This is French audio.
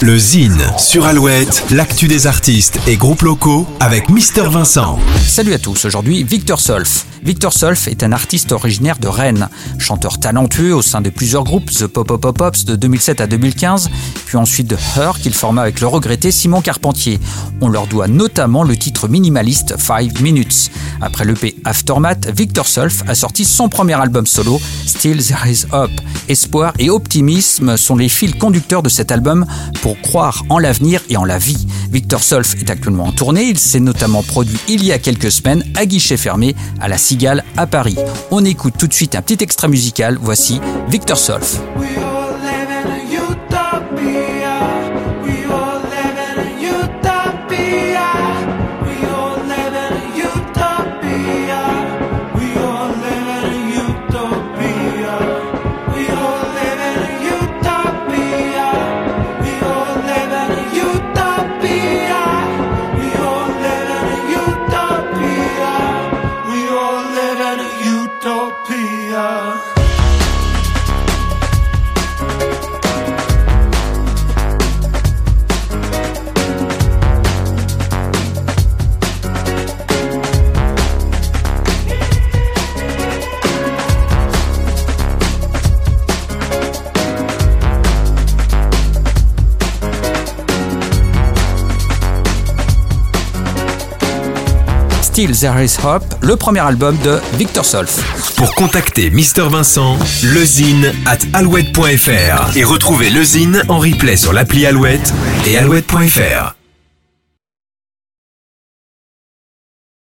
Le Zine sur Alouette, l'actu des artistes et groupes locaux avec Mister Vincent. Salut à tous, aujourd'hui Victor Solf. Victor Solf est un artiste originaire de Rennes, chanteur talentueux au sein de plusieurs groupes, The Pop Pop Pop Pops de 2007 à 2015, puis ensuite de Her qu'il forma avec le regretté Simon Carpentier. On leur doit notamment le titre minimaliste 5 Minutes. Après l'EP Aftermath, Victor Solf a sorti son premier album solo, Still There Is Hope. Espoir et optimisme sont les fils conducteurs de cet album croire en l'avenir et en la vie. Victor Solf est actuellement en tournée. Il s'est notamment produit il y a quelques semaines à guichet fermé à la Cigale à Paris. On écoute tout de suite un petit extrait musical. Voici Victor Solf. yeah. Still There Is Hope, le premier album de Victor Solf. Pour contacter Mister Vincent, lezine at alouette.fr et retrouver lezine en replay sur l'appli Alouette et alouette.fr.